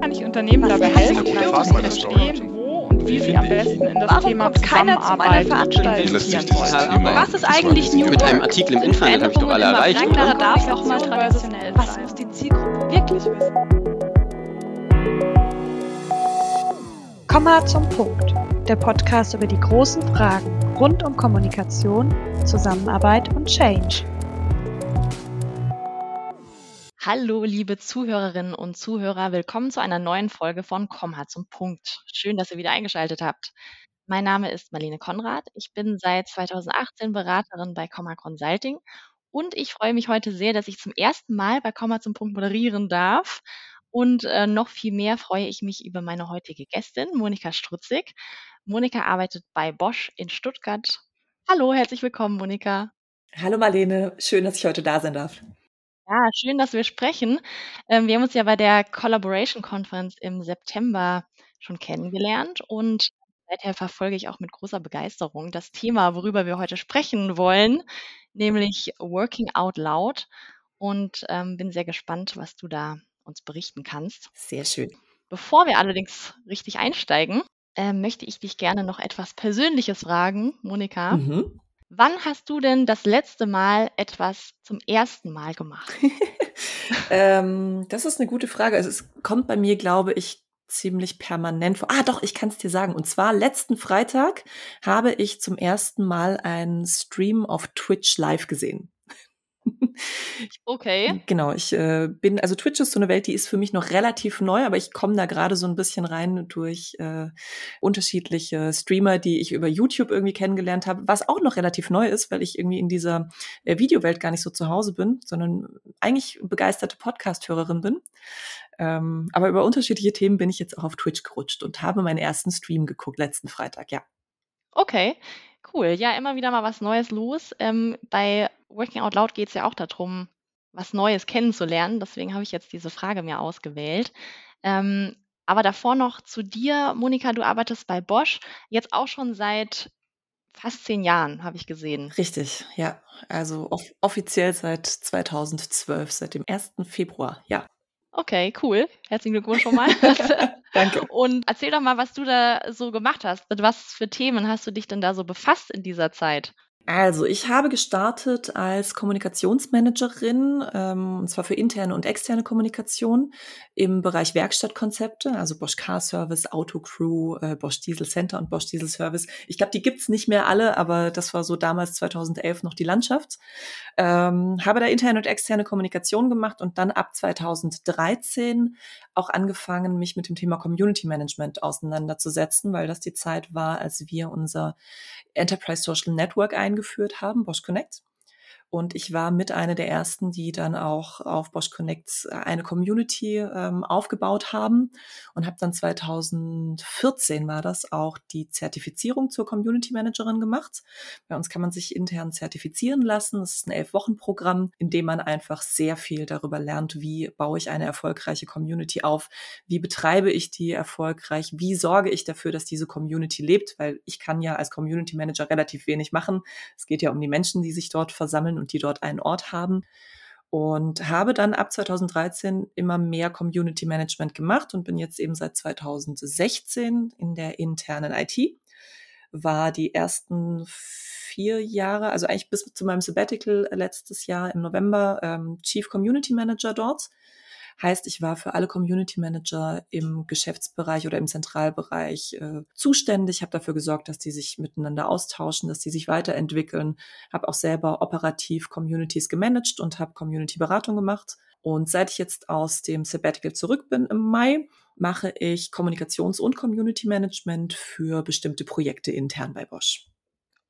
Kann ich Unternehmen dabei helfen, verstehen, wo und wie sie am besten in das Warum Thema kommt keiner zu meiner Zusammenarbeit dieses wollen? Thema Was ist eigentlich New Mit einem Artikel im Internet habe ich doch alle erreicht, oder? darf auch mal traditionell Was sein. muss die Zielgruppe wirklich wissen? Komma zum Punkt. Der Podcast über die großen Fragen rund um Kommunikation, Zusammenarbeit und Change. Hallo, liebe Zuhörerinnen und Zuhörer, willkommen zu einer neuen Folge von Komma zum Punkt. Schön, dass ihr wieder eingeschaltet habt. Mein Name ist Marlene Konrad. Ich bin seit 2018 Beraterin bei Komma Consulting und ich freue mich heute sehr, dass ich zum ersten Mal bei Komma zum Punkt moderieren darf. Und äh, noch viel mehr freue ich mich über meine heutige Gästin, Monika Strutzig. Monika arbeitet bei Bosch in Stuttgart. Hallo, herzlich willkommen, Monika. Hallo Marlene, schön, dass ich heute da sein darf. Ja, schön, dass wir sprechen. Ähm, wir haben uns ja bei der Collaboration Conference im September schon kennengelernt und seither verfolge ich auch mit großer Begeisterung das Thema, worüber wir heute sprechen wollen, nämlich Working Out Loud und ähm, bin sehr gespannt, was du da uns berichten kannst. Sehr schön. Bevor wir allerdings richtig einsteigen, ähm, möchte ich dich gerne noch etwas Persönliches fragen, Monika. Mhm. Wann hast du denn das letzte Mal etwas zum ersten Mal gemacht? ähm, das ist eine gute Frage. Also es kommt bei mir, glaube ich, ziemlich permanent vor. Ah, doch, ich kann es dir sagen. Und zwar letzten Freitag habe ich zum ersten Mal einen Stream auf Twitch live gesehen. Okay. Genau, ich äh, bin, also Twitch ist so eine Welt, die ist für mich noch relativ neu, aber ich komme da gerade so ein bisschen rein durch äh, unterschiedliche Streamer, die ich über YouTube irgendwie kennengelernt habe, was auch noch relativ neu ist, weil ich irgendwie in dieser äh, Videowelt gar nicht so zu Hause bin, sondern eigentlich begeisterte Podcast-Hörerin bin. Ähm, aber über unterschiedliche Themen bin ich jetzt auch auf Twitch gerutscht und habe meinen ersten Stream geguckt letzten Freitag, ja. Okay, cool. Ja, immer wieder mal was Neues los. Ähm, bei Working Out Loud geht es ja auch darum, was Neues kennenzulernen. Deswegen habe ich jetzt diese Frage mir ausgewählt. Ähm, aber davor noch zu dir, Monika, du arbeitest bei Bosch, jetzt auch schon seit fast zehn Jahren, habe ich gesehen. Richtig, ja. Also off offiziell seit 2012, seit dem 1. Februar, ja. Okay, cool. Herzlichen Glückwunsch schon mal. Danke. Und erzähl doch mal, was du da so gemacht hast. Mit was für Themen hast du dich denn da so befasst in dieser Zeit? Also, ich habe gestartet als Kommunikationsmanagerin, ähm, und zwar für interne und externe Kommunikation im Bereich Werkstattkonzepte, also Bosch Car Service, Autocrew, äh, Bosch Diesel Center und Bosch Diesel Service. Ich glaube, die gibt's nicht mehr alle, aber das war so damals 2011 noch die Landschaft. Ähm, habe da interne und externe Kommunikation gemacht und dann ab 2013 auch angefangen, mich mit dem Thema Community Management auseinanderzusetzen, weil das die Zeit war, als wir unser Enterprise Social Network eingeführt haben, Bosch Connect. Und ich war mit einer der ersten, die dann auch auf Bosch Connect eine Community ähm, aufgebaut haben und habe dann 2014 war das auch die Zertifizierung zur Community Managerin gemacht. Bei uns kann man sich intern zertifizieren lassen. Das ist ein Elf-Wochen-Programm, in dem man einfach sehr viel darüber lernt, wie baue ich eine erfolgreiche Community auf, wie betreibe ich die erfolgreich, wie sorge ich dafür, dass diese Community lebt, weil ich kann ja als Community Manager relativ wenig machen. Es geht ja um die Menschen, die sich dort versammeln die dort einen Ort haben. Und habe dann ab 2013 immer mehr Community Management gemacht und bin jetzt eben seit 2016 in der internen IT. War die ersten vier Jahre, also eigentlich bis zu meinem Sabbatical letztes Jahr im November, ähm, Chief Community Manager dort. Heißt, ich war für alle Community Manager im Geschäftsbereich oder im Zentralbereich äh, zuständig, habe dafür gesorgt, dass die sich miteinander austauschen, dass die sich weiterentwickeln, habe auch selber operativ Communities gemanagt und habe Community-Beratung gemacht. Und seit ich jetzt aus dem Sabbatical zurück bin im Mai, mache ich Kommunikations- und Community-Management für bestimmte Projekte intern bei Bosch.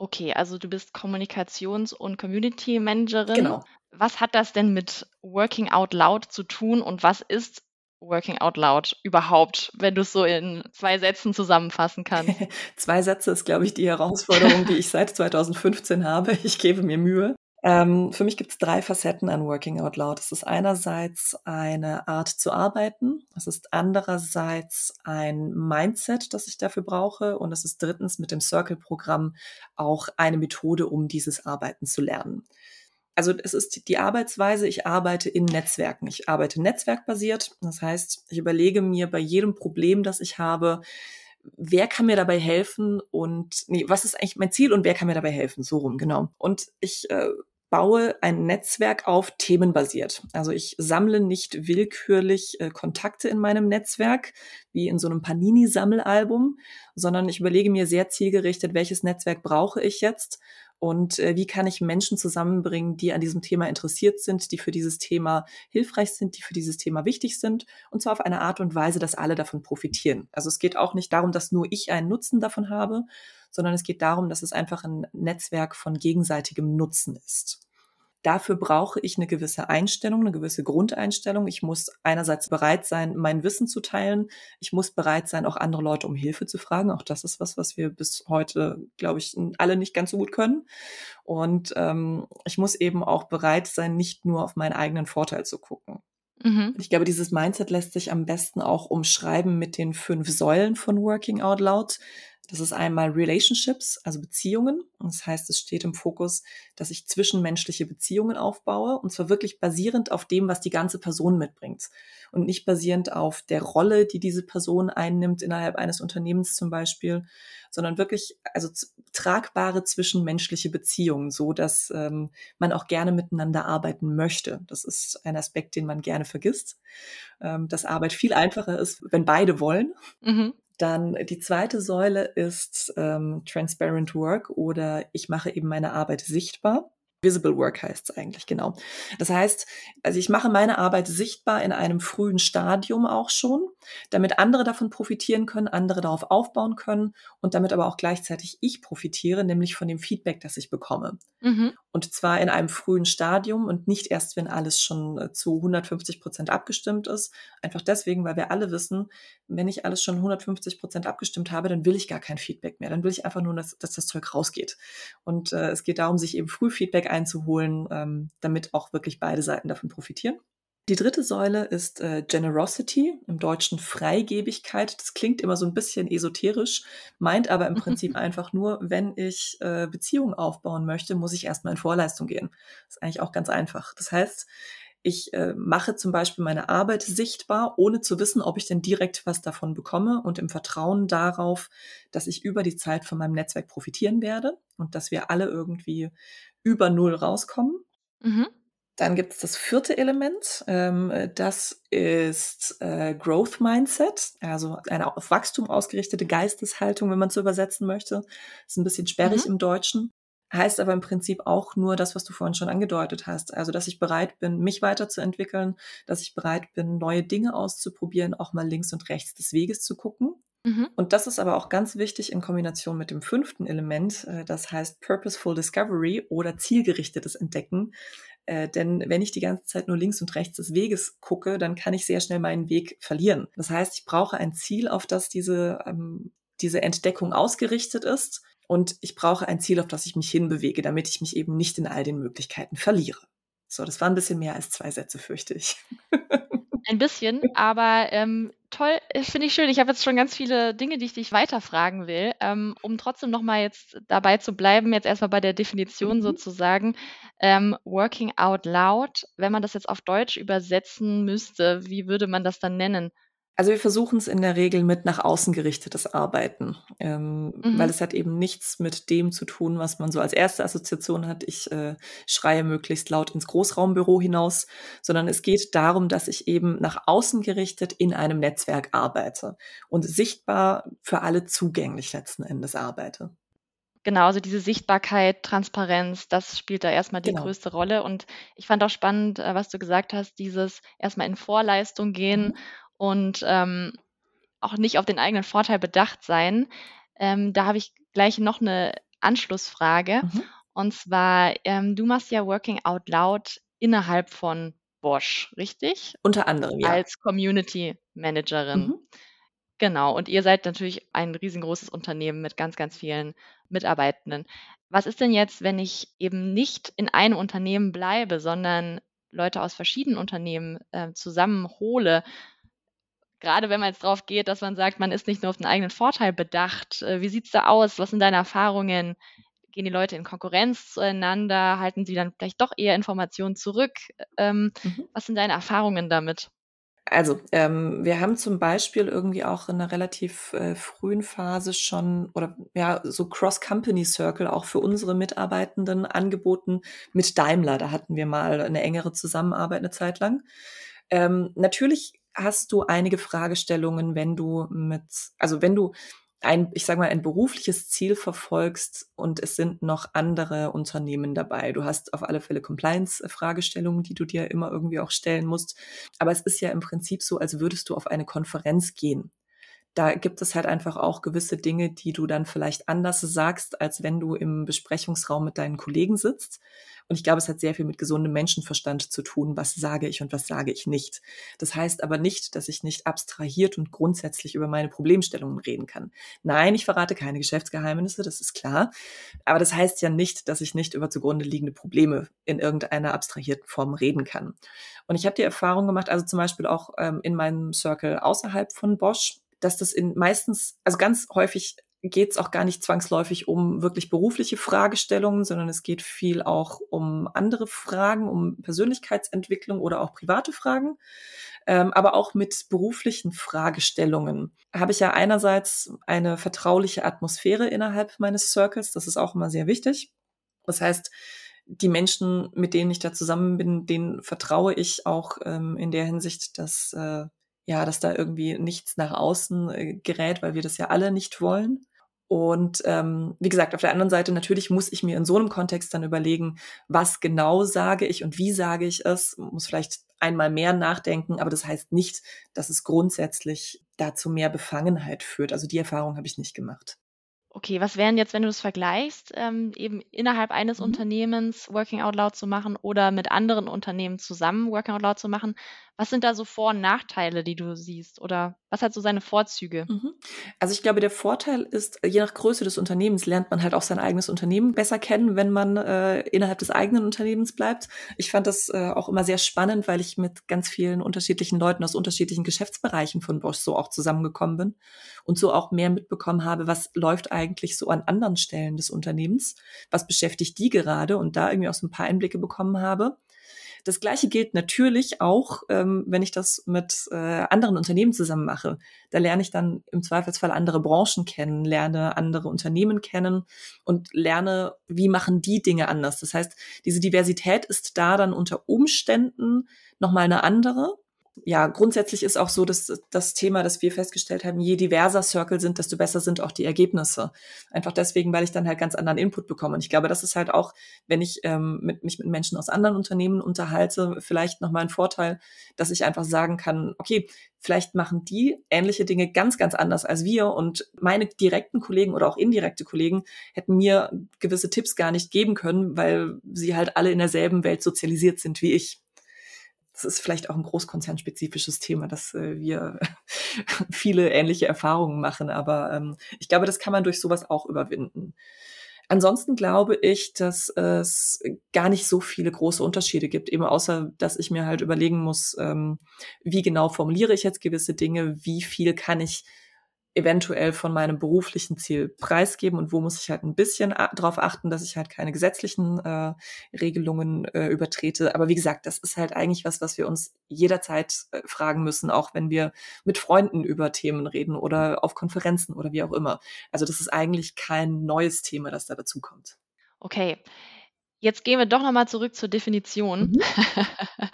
Okay, also du bist Kommunikations- und Community Managerin. Genau. Was hat das denn mit Working Out Loud zu tun und was ist Working Out Loud überhaupt, wenn du es so in zwei Sätzen zusammenfassen kannst? Zwei Sätze ist, glaube ich, die Herausforderung, die ich seit 2015 habe. Ich gebe mir Mühe. Ähm, für mich gibt es drei Facetten an Working Out Loud. Es ist einerseits eine Art zu arbeiten, es ist andererseits ein Mindset, das ich dafür brauche und es ist drittens mit dem Circle-Programm auch eine Methode, um dieses Arbeiten zu lernen. Also es ist die Arbeitsweise, ich arbeite in Netzwerken. Ich arbeite netzwerkbasiert. Das heißt, ich überlege mir bei jedem Problem, das ich habe, wer kann mir dabei helfen und nee, was ist eigentlich mein Ziel und wer kann mir dabei helfen? So rum, genau. Und ich äh, baue ein Netzwerk auf themenbasiert. Also ich sammle nicht willkürlich äh, Kontakte in meinem Netzwerk, wie in so einem Panini-Sammelalbum, sondern ich überlege mir sehr zielgerichtet, welches Netzwerk brauche ich jetzt und äh, wie kann ich Menschen zusammenbringen, die an diesem Thema interessiert sind, die für dieses Thema hilfreich sind, die für dieses Thema wichtig sind und zwar auf eine Art und Weise, dass alle davon profitieren. Also es geht auch nicht darum, dass nur ich einen Nutzen davon habe, sondern es geht darum, dass es einfach ein Netzwerk von gegenseitigem Nutzen ist. Dafür brauche ich eine gewisse Einstellung, eine gewisse Grundeinstellung. Ich muss einerseits bereit sein, mein Wissen zu teilen. Ich muss bereit sein, auch andere Leute um Hilfe zu fragen. Auch das ist was, was wir bis heute, glaube ich, alle nicht ganz so gut können. Und ähm, ich muss eben auch bereit sein, nicht nur auf meinen eigenen Vorteil zu gucken. Mhm. Ich glaube, dieses Mindset lässt sich am besten auch umschreiben mit den fünf Säulen von Working Out Loud. Das ist einmal Relationships, also Beziehungen. Das heißt, es steht im Fokus, dass ich zwischenmenschliche Beziehungen aufbaue und zwar wirklich basierend auf dem, was die ganze Person mitbringt und nicht basierend auf der Rolle, die diese Person einnimmt innerhalb eines Unternehmens zum Beispiel, sondern wirklich also tragbare zwischenmenschliche Beziehungen, so dass ähm, man auch gerne miteinander arbeiten möchte. Das ist ein Aspekt, den man gerne vergisst, ähm, dass Arbeit viel einfacher ist, wenn beide wollen. Mhm. Dann die zweite Säule ist ähm, Transparent Work oder ich mache eben meine Arbeit sichtbar. Visible Work heißt es eigentlich, genau. Das heißt, also ich mache meine Arbeit sichtbar in einem frühen Stadium auch schon, damit andere davon profitieren können, andere darauf aufbauen können und damit aber auch gleichzeitig ich profitiere, nämlich von dem Feedback, das ich bekomme. Mhm. Und zwar in einem frühen Stadium und nicht erst, wenn alles schon äh, zu 150 Prozent abgestimmt ist. Einfach deswegen, weil wir alle wissen, wenn ich alles schon 150 Prozent abgestimmt habe, dann will ich gar kein Feedback mehr. Dann will ich einfach nur, dass, dass das Zeug rausgeht. Und äh, es geht darum, sich eben früh Feedback einzuholen, ähm, damit auch wirklich beide Seiten davon profitieren. Die dritte Säule ist äh, Generosity, im Deutschen Freigebigkeit. Das klingt immer so ein bisschen esoterisch, meint aber im Prinzip einfach nur, wenn ich äh, Beziehungen aufbauen möchte, muss ich erstmal in Vorleistung gehen. Das ist eigentlich auch ganz einfach. Das heißt, ich äh, mache zum Beispiel meine Arbeit sichtbar, ohne zu wissen, ob ich denn direkt was davon bekomme und im Vertrauen darauf, dass ich über die Zeit von meinem Netzwerk profitieren werde und dass wir alle irgendwie über Null rauskommen. Mhm. Dann gibt es das vierte Element, ähm, das ist äh, Growth Mindset, also eine auf Wachstum ausgerichtete Geisteshaltung, wenn man es so übersetzen möchte. Ist ein bisschen sperrig mhm. im Deutschen. Heißt aber im Prinzip auch nur das, was du vorhin schon angedeutet hast. Also, dass ich bereit bin, mich weiterzuentwickeln, dass ich bereit bin, neue Dinge auszuprobieren, auch mal links und rechts des Weges zu gucken. Mhm. Und das ist aber auch ganz wichtig in Kombination mit dem fünften Element, äh, das heißt Purposeful Discovery oder zielgerichtetes Entdecken. Äh, denn wenn ich die ganze Zeit nur links und rechts des Weges gucke, dann kann ich sehr schnell meinen Weg verlieren. Das heißt, ich brauche ein Ziel, auf das diese, ähm, diese Entdeckung ausgerichtet ist. Und ich brauche ein Ziel, auf das ich mich hinbewege, damit ich mich eben nicht in all den Möglichkeiten verliere. So, das war ein bisschen mehr als zwei Sätze, fürchte ich. Ein bisschen, aber ähm, toll, finde ich schön. Ich habe jetzt schon ganz viele Dinge, die ich dich weiterfragen will. Ähm, um trotzdem nochmal jetzt dabei zu bleiben, jetzt erstmal bei der Definition mhm. sozusagen. Ähm, working out loud, wenn man das jetzt auf Deutsch übersetzen müsste, wie würde man das dann nennen? Also wir versuchen es in der Regel mit nach außen gerichtetes Arbeiten, ähm, mhm. weil es hat eben nichts mit dem zu tun, was man so als erste Assoziation hat. Ich äh, schreie möglichst laut ins Großraumbüro hinaus, sondern es geht darum, dass ich eben nach außen gerichtet in einem Netzwerk arbeite und sichtbar für alle zugänglich letzten Endes arbeite. Genau, also diese Sichtbarkeit, Transparenz, das spielt da erstmal die genau. größte Rolle. Und ich fand auch spannend, äh, was du gesagt hast, dieses erstmal in Vorleistung gehen mhm und ähm, auch nicht auf den eigenen Vorteil bedacht sein. Ähm, da habe ich gleich noch eine Anschlussfrage. Mhm. Und zwar, ähm, du machst ja Working Out Loud innerhalb von Bosch, richtig? Unter anderem, ja. Als Community Managerin. Mhm. Genau, und ihr seid natürlich ein riesengroßes Unternehmen mit ganz, ganz vielen Mitarbeitenden. Was ist denn jetzt, wenn ich eben nicht in einem Unternehmen bleibe, sondern Leute aus verschiedenen Unternehmen äh, zusammenhole? Gerade wenn man jetzt drauf geht, dass man sagt, man ist nicht nur auf den eigenen Vorteil bedacht. Äh, wie sieht es da aus? Was sind deine Erfahrungen? Gehen die Leute in Konkurrenz zueinander? Halten sie dann vielleicht doch eher Informationen zurück? Ähm, mhm. Was sind deine Erfahrungen damit? Also, ähm, wir haben zum Beispiel irgendwie auch in einer relativ äh, frühen Phase schon oder ja, so Cross-Company-Circle auch für unsere Mitarbeitenden angeboten mit Daimler. Da hatten wir mal eine engere Zusammenarbeit eine Zeit lang. Ähm, natürlich hast du einige Fragestellungen, wenn du mit, also wenn du ein, ich sage mal, ein berufliches Ziel verfolgst und es sind noch andere Unternehmen dabei. Du hast auf alle Fälle Compliance-Fragestellungen, die du dir immer irgendwie auch stellen musst. Aber es ist ja im Prinzip so, als würdest du auf eine Konferenz gehen da gibt es halt einfach auch gewisse Dinge, die du dann vielleicht anders sagst, als wenn du im Besprechungsraum mit deinen Kollegen sitzt. Und ich glaube, es hat sehr viel mit gesundem Menschenverstand zu tun, was sage ich und was sage ich nicht. Das heißt aber nicht, dass ich nicht abstrahiert und grundsätzlich über meine Problemstellungen reden kann. Nein, ich verrate keine Geschäftsgeheimnisse, das ist klar. Aber das heißt ja nicht, dass ich nicht über zugrunde liegende Probleme in irgendeiner abstrahierten Form reden kann. Und ich habe die Erfahrung gemacht, also zum Beispiel auch ähm, in meinem Circle außerhalb von Bosch, dass das in meistens, also ganz häufig geht es auch gar nicht zwangsläufig um wirklich berufliche Fragestellungen, sondern es geht viel auch um andere Fragen, um Persönlichkeitsentwicklung oder auch private Fragen. Ähm, aber auch mit beruflichen Fragestellungen habe ich ja einerseits eine vertrauliche Atmosphäre innerhalb meines Circles. Das ist auch immer sehr wichtig. Das heißt, die Menschen, mit denen ich da zusammen bin, denen vertraue ich auch ähm, in der Hinsicht, dass äh, ja, dass da irgendwie nichts nach außen äh, gerät, weil wir das ja alle nicht wollen. Und ähm, wie gesagt, auf der anderen Seite natürlich muss ich mir in so einem Kontext dann überlegen, was genau sage ich und wie sage ich es. Muss vielleicht einmal mehr nachdenken, aber das heißt nicht, dass es grundsätzlich dazu mehr Befangenheit führt. Also die Erfahrung habe ich nicht gemacht. Okay, was wären jetzt, wenn du das vergleichst, ähm, eben innerhalb eines Mhm. Unternehmens Working Out Loud zu machen oder mit anderen Unternehmen zusammen Working Out Loud zu machen? Was sind da so Vor und Nachteile, die du siehst? Oder was hat so seine Vorzüge? Mhm. Also ich glaube, der Vorteil ist, je nach Größe des Unternehmens lernt man halt auch sein eigenes Unternehmen besser kennen, wenn man äh, innerhalb des eigenen Unternehmens bleibt. Ich fand das äh, auch immer sehr spannend, weil ich mit ganz vielen unterschiedlichen Leuten aus unterschiedlichen Geschäftsbereichen von Bosch so auch zusammengekommen bin und so auch mehr mitbekommen habe, was läuft eigentlich so an anderen Stellen des Unternehmens, was beschäftigt die gerade und da irgendwie auch so ein paar Einblicke bekommen habe. Das Gleiche gilt natürlich auch, ähm, wenn ich das mit äh, anderen Unternehmen zusammen mache. Da lerne ich dann im Zweifelsfall andere Branchen kennen, lerne andere Unternehmen kennen und lerne, wie machen die Dinge anders. Das heißt, diese Diversität ist da dann unter Umständen nochmal eine andere ja, grundsätzlich ist auch so, dass das Thema, das wir festgestellt haben, je diverser Circle sind, desto besser sind auch die Ergebnisse. Einfach deswegen, weil ich dann halt ganz anderen Input bekomme. Und ich glaube, das ist halt auch, wenn ich ähm, mit, mich mit Menschen aus anderen Unternehmen unterhalte, vielleicht nochmal ein Vorteil, dass ich einfach sagen kann, okay, vielleicht machen die ähnliche Dinge ganz, ganz anders als wir. Und meine direkten Kollegen oder auch indirekte Kollegen hätten mir gewisse Tipps gar nicht geben können, weil sie halt alle in derselben Welt sozialisiert sind wie ich das ist vielleicht auch ein großkonzernspezifisches Thema, dass äh, wir viele ähnliche Erfahrungen machen, aber ähm, ich glaube, das kann man durch sowas auch überwinden. Ansonsten glaube ich, dass es gar nicht so viele große Unterschiede gibt, eben außer, dass ich mir halt überlegen muss, ähm, wie genau formuliere ich jetzt gewisse Dinge, wie viel kann ich eventuell von meinem beruflichen Ziel preisgeben und wo muss ich halt ein bisschen darauf achten, dass ich halt keine gesetzlichen äh, Regelungen äh, übertrete. Aber wie gesagt, das ist halt eigentlich was, was wir uns jederzeit äh, fragen müssen, auch wenn wir mit Freunden über Themen reden oder auf Konferenzen oder wie auch immer. Also das ist eigentlich kein neues Thema, das da dazu kommt. Okay. Jetzt gehen wir doch nochmal zurück zur Definition. Mhm.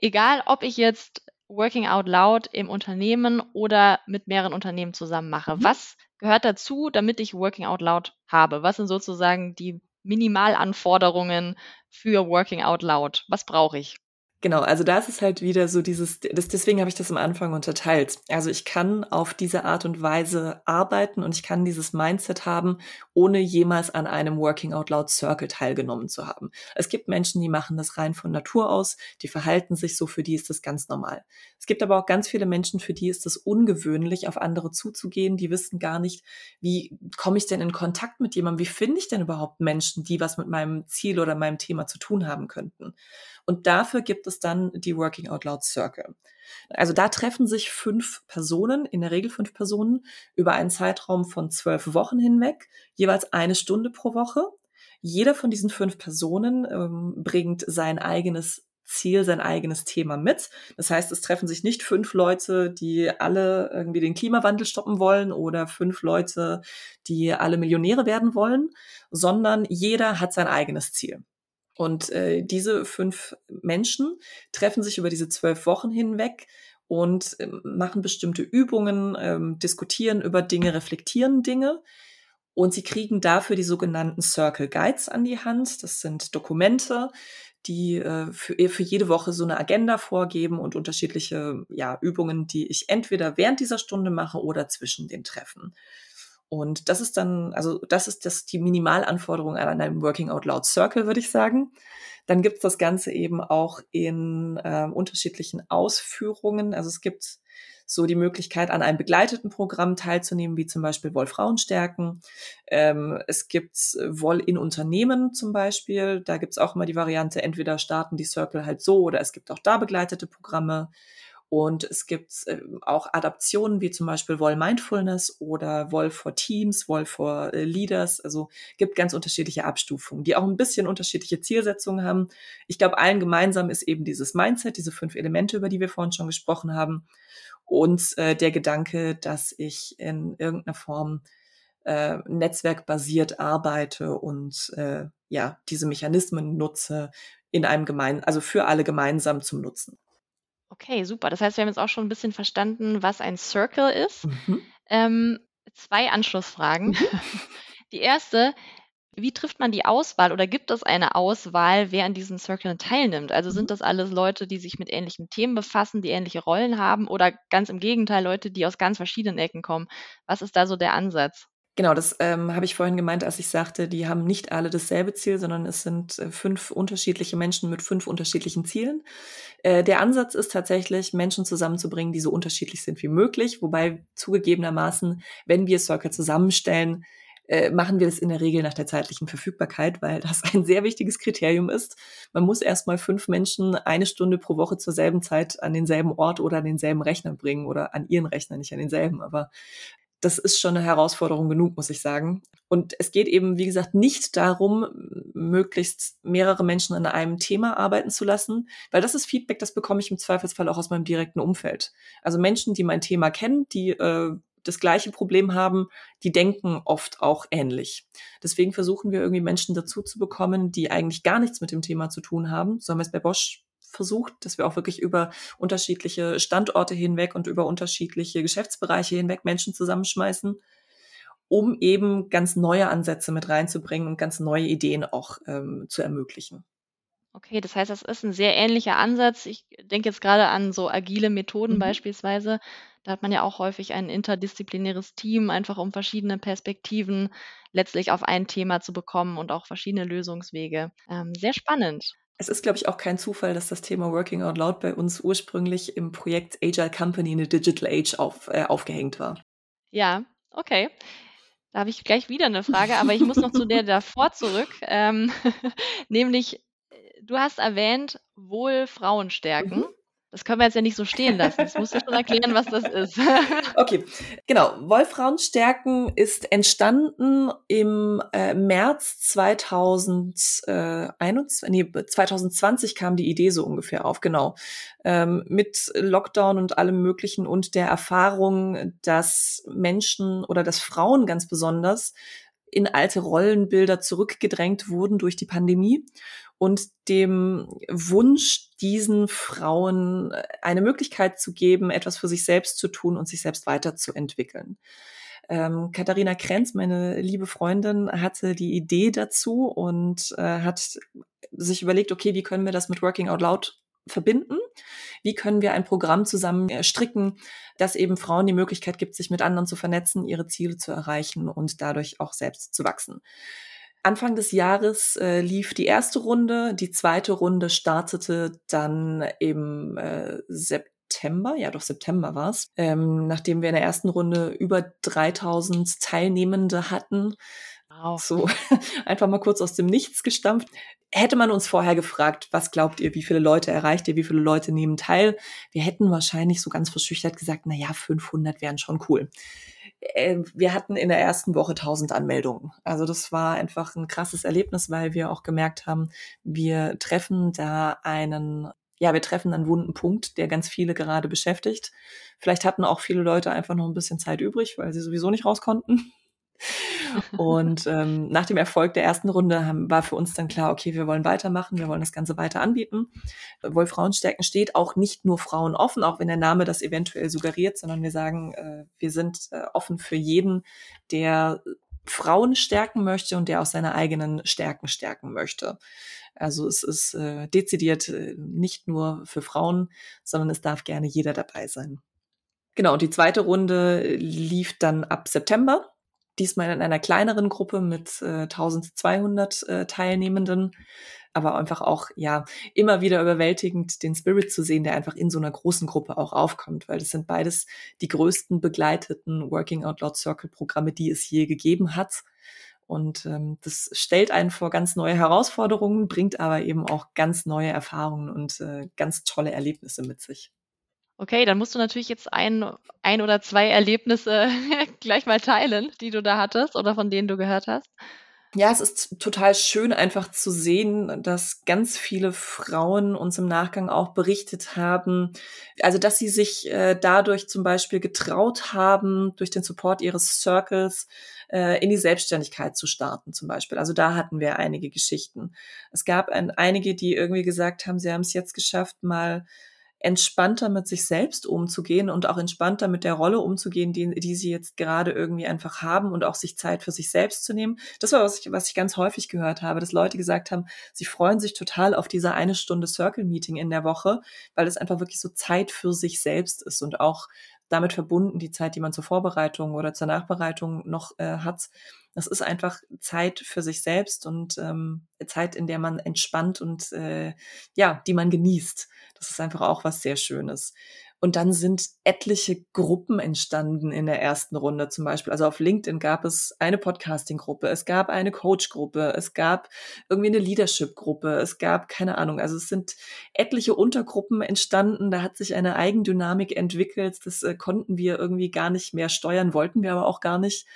Egal, ob ich jetzt Working Out Loud im Unternehmen oder mit mehreren Unternehmen zusammen mache. Mhm. Was gehört dazu, damit ich Working Out Loud habe? Was sind sozusagen die Minimalanforderungen für Working Out Loud? Was brauche ich? Genau, also da ist es halt wieder so dieses, das, deswegen habe ich das am Anfang unterteilt. Also ich kann auf diese Art und Weise arbeiten und ich kann dieses Mindset haben, ohne jemals an einem Working Out Loud Circle teilgenommen zu haben. Es gibt Menschen, die machen das rein von Natur aus, die verhalten sich so, für die ist das ganz normal. Es gibt aber auch ganz viele Menschen, für die ist es ungewöhnlich, auf andere zuzugehen, die wissen gar nicht, wie komme ich denn in Kontakt mit jemandem, wie finde ich denn überhaupt Menschen, die was mit meinem Ziel oder meinem Thema zu tun haben könnten. Und dafür gibt es dann die Working Out Loud Circle. Also da treffen sich fünf Personen, in der Regel fünf Personen, über einen Zeitraum von zwölf Wochen hinweg, jeweils eine Stunde pro Woche. Jeder von diesen fünf Personen ähm, bringt sein eigenes Ziel, sein eigenes Thema mit. Das heißt, es treffen sich nicht fünf Leute, die alle irgendwie den Klimawandel stoppen wollen oder fünf Leute, die alle Millionäre werden wollen, sondern jeder hat sein eigenes Ziel. Und äh, diese fünf Menschen treffen sich über diese zwölf Wochen hinweg und äh, machen bestimmte Übungen, äh, diskutieren über Dinge, reflektieren Dinge. Und sie kriegen dafür die sogenannten Circle Guides an die Hand. Das sind Dokumente, die äh, für, für jede Woche so eine Agenda vorgeben und unterschiedliche ja, Übungen, die ich entweder während dieser Stunde mache oder zwischen den Treffen. Und das ist dann, also das ist das die Minimalanforderung an einem Working Out Loud Circle, würde ich sagen. Dann gibt es das Ganze eben auch in äh, unterschiedlichen Ausführungen. Also es gibt so die Möglichkeit, an einem begleiteten Programm teilzunehmen, wie zum Beispiel Woll-Frauen stärken. Ähm, es gibt Woll in Unternehmen zum Beispiel. Da gibt es auch immer die Variante, entweder starten die Circle halt so oder es gibt auch da begleitete Programme. Und es gibt äh, auch Adaptionen wie zum Beispiel Woll Mindfulness oder Woll for Teams, Woll for äh, Leaders. Also gibt ganz unterschiedliche Abstufungen, die auch ein bisschen unterschiedliche Zielsetzungen haben. Ich glaube, allen gemeinsam ist eben dieses Mindset, diese fünf Elemente, über die wir vorhin schon gesprochen haben. Und äh, der Gedanke, dass ich in irgendeiner Form äh, netzwerkbasiert arbeite und äh, ja, diese Mechanismen nutze in einem gemein, also für alle gemeinsam zum Nutzen. Okay, super. Das heißt, wir haben jetzt auch schon ein bisschen verstanden, was ein Circle ist. Mhm. Ähm, zwei Anschlussfragen. Mhm. Die erste, wie trifft man die Auswahl oder gibt es eine Auswahl, wer an diesen Circles teilnimmt? Also sind mhm. das alles Leute, die sich mit ähnlichen Themen befassen, die ähnliche Rollen haben oder ganz im Gegenteil Leute, die aus ganz verschiedenen Ecken kommen? Was ist da so der Ansatz? Genau, das ähm, habe ich vorhin gemeint, als ich sagte, die haben nicht alle dasselbe Ziel, sondern es sind äh, fünf unterschiedliche Menschen mit fünf unterschiedlichen Zielen. Äh, der Ansatz ist tatsächlich, Menschen zusammenzubringen, die so unterschiedlich sind wie möglich, wobei zugegebenermaßen, wenn wir Circle zusammenstellen, äh, machen wir das in der Regel nach der zeitlichen Verfügbarkeit, weil das ein sehr wichtiges Kriterium ist. Man muss erstmal fünf Menschen eine Stunde pro Woche zur selben Zeit an denselben Ort oder an denselben Rechner bringen oder an ihren Rechner, nicht an denselben, aber das ist schon eine Herausforderung genug, muss ich sagen. Und es geht eben, wie gesagt, nicht darum, möglichst mehrere Menschen an einem Thema arbeiten zu lassen, weil das ist Feedback, das bekomme ich im Zweifelsfall auch aus meinem direkten Umfeld. Also Menschen, die mein Thema kennen, die äh, das gleiche Problem haben, die denken oft auch ähnlich. Deswegen versuchen wir irgendwie Menschen dazu zu bekommen, die eigentlich gar nichts mit dem Thema zu tun haben. So haben wir es bei Bosch versucht, dass wir auch wirklich über unterschiedliche Standorte hinweg und über unterschiedliche Geschäftsbereiche hinweg Menschen zusammenschmeißen, um eben ganz neue Ansätze mit reinzubringen und ganz neue Ideen auch ähm, zu ermöglichen. Okay, das heißt, das ist ein sehr ähnlicher Ansatz. Ich denke jetzt gerade an so agile Methoden mhm. beispielsweise. Da hat man ja auch häufig ein interdisziplinäres Team, einfach um verschiedene Perspektiven letztlich auf ein Thema zu bekommen und auch verschiedene Lösungswege. Ähm, sehr spannend. Es ist, glaube ich, auch kein Zufall, dass das Thema Working Out Loud bei uns ursprünglich im Projekt Agile Company in a Digital Age auf, äh, aufgehängt war. Ja, okay. Da habe ich gleich wieder eine Frage, aber ich muss noch zu der davor zurück. Ähm, nämlich, äh, du hast erwähnt, wohl Frauen stärken. Mhm. Das können wir jetzt ja nicht so stehen lassen. Das musst du schon erklären, was das ist. okay, genau. Wolfrauenstärken ist entstanden im äh, März 2021, nee, 2020 kam die Idee so ungefähr auf, genau. Ähm, mit Lockdown und allem Möglichen und der Erfahrung, dass Menschen oder dass Frauen ganz besonders in alte Rollenbilder zurückgedrängt wurden durch die Pandemie und dem Wunsch, diesen Frauen äh, eine Möglichkeit zu geben, etwas für sich selbst zu tun und sich selbst weiterzuentwickeln. Ähm, Katharina Krenz, meine liebe Freundin, hatte die Idee dazu und äh, hat sich überlegt, okay, wie können wir das mit Working Out Loud verbinden? Wie können wir ein Programm zusammen äh, stricken, das eben Frauen die Möglichkeit gibt, sich mit anderen zu vernetzen, ihre Ziele zu erreichen und dadurch auch selbst zu wachsen? Anfang des Jahres äh, lief die erste Runde, die zweite Runde startete dann im äh, September, ja doch September war's, ähm, nachdem wir in der ersten Runde über 3000 Teilnehmende hatten. Wow. So einfach mal kurz aus dem Nichts gestampft. Hätte man uns vorher gefragt, was glaubt ihr, wie viele Leute erreicht ihr, wie viele Leute nehmen teil? Wir hätten wahrscheinlich so ganz verschüchtert gesagt, na ja, 500 wären schon cool. Äh, wir hatten in der ersten Woche 1000 Anmeldungen. Also das war einfach ein krasses Erlebnis, weil wir auch gemerkt haben, wir treffen da einen ja, wir treffen einen wunden Punkt, der ganz viele gerade beschäftigt. Vielleicht hatten auch viele Leute einfach noch ein bisschen Zeit übrig, weil sie sowieso nicht raus konnten. Und ähm, nach dem Erfolg der ersten Runde haben, war für uns dann klar, okay, wir wollen weitermachen, wir wollen das Ganze weiter anbieten. Wohl Frauenstärken steht auch nicht nur Frauen offen, auch wenn der Name das eventuell suggeriert, sondern wir sagen, äh, wir sind äh, offen für jeden, der Frauen stärken möchte und der auch seine eigenen Stärken stärken möchte. Also es ist äh, dezidiert äh, nicht nur für Frauen, sondern es darf gerne jeder dabei sein. Genau, und die zweite Runde lief dann ab September diesmal in einer kleineren Gruppe mit äh, 1200 äh, Teilnehmenden, aber einfach auch, ja, immer wieder überwältigend, den Spirit zu sehen, der einfach in so einer großen Gruppe auch aufkommt, weil das sind beides die größten begleiteten Working Out Loud Circle Programme, die es je gegeben hat. Und ähm, das stellt einen vor ganz neue Herausforderungen, bringt aber eben auch ganz neue Erfahrungen und äh, ganz tolle Erlebnisse mit sich. Okay, dann musst du natürlich jetzt ein, ein oder zwei Erlebnisse gleich mal teilen, die du da hattest oder von denen du gehört hast. Ja, es ist total schön einfach zu sehen, dass ganz viele Frauen uns im Nachgang auch berichtet haben, also dass sie sich äh, dadurch zum Beispiel getraut haben, durch den Support ihres Circles äh, in die Selbstständigkeit zu starten zum Beispiel. Also da hatten wir einige Geschichten. Es gab ein, einige, die irgendwie gesagt haben, sie haben es jetzt geschafft, mal entspannter mit sich selbst umzugehen und auch entspannter mit der Rolle umzugehen, die, die sie jetzt gerade irgendwie einfach haben und auch sich Zeit für sich selbst zu nehmen. Das war, was ich, was ich ganz häufig gehört habe, dass Leute gesagt haben, sie freuen sich total auf diese eine Stunde Circle Meeting in der Woche, weil es einfach wirklich so Zeit für sich selbst ist und auch damit verbunden die Zeit, die man zur Vorbereitung oder zur Nachbereitung noch äh, hat. Das ist einfach Zeit für sich selbst und ähm, Zeit, in der man entspannt und äh, ja, die man genießt. Das ist einfach auch was sehr Schönes. Und dann sind etliche Gruppen entstanden in der ersten Runde zum Beispiel. Also auf LinkedIn gab es eine Podcasting-Gruppe, es gab eine Coach-Gruppe, es gab irgendwie eine Leadership-Gruppe, es gab keine Ahnung. Also es sind etliche Untergruppen entstanden. Da hat sich eine Eigendynamik entwickelt. Das äh, konnten wir irgendwie gar nicht mehr steuern, wollten wir aber auch gar nicht.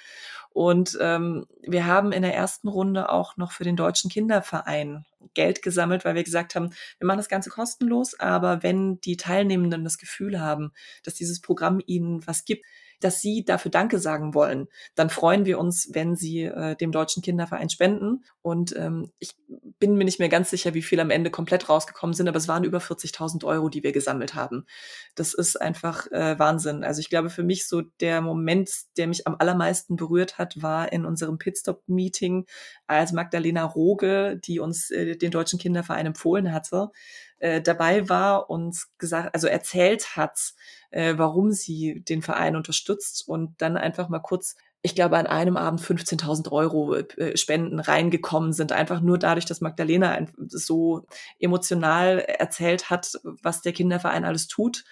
Und ähm, wir haben in der ersten Runde auch noch für den Deutschen Kinderverein Geld gesammelt, weil wir gesagt haben, wir machen das Ganze kostenlos, aber wenn die Teilnehmenden das Gefühl haben, dass dieses Programm ihnen was gibt, dass Sie dafür Danke sagen wollen, dann freuen wir uns, wenn Sie äh, dem Deutschen Kinderverein spenden. Und ähm, ich bin mir nicht mehr ganz sicher, wie viel am Ende komplett rausgekommen sind, aber es waren über 40.000 Euro, die wir gesammelt haben. Das ist einfach äh, Wahnsinn. Also ich glaube, für mich so der Moment, der mich am allermeisten berührt hat, war in unserem Pitstop-Meeting, als Magdalena Roge, die uns äh, den Deutschen Kinderverein empfohlen hatte, äh, dabei war und gesagt, also erzählt hat, äh, warum sie den Verein unterstützt und dann einfach mal kurz ich glaube, an einem Abend 15.000 Euro äh, Spenden reingekommen sind, einfach nur dadurch, dass Magdalena so emotional erzählt hat, was der Kinderverein alles tut.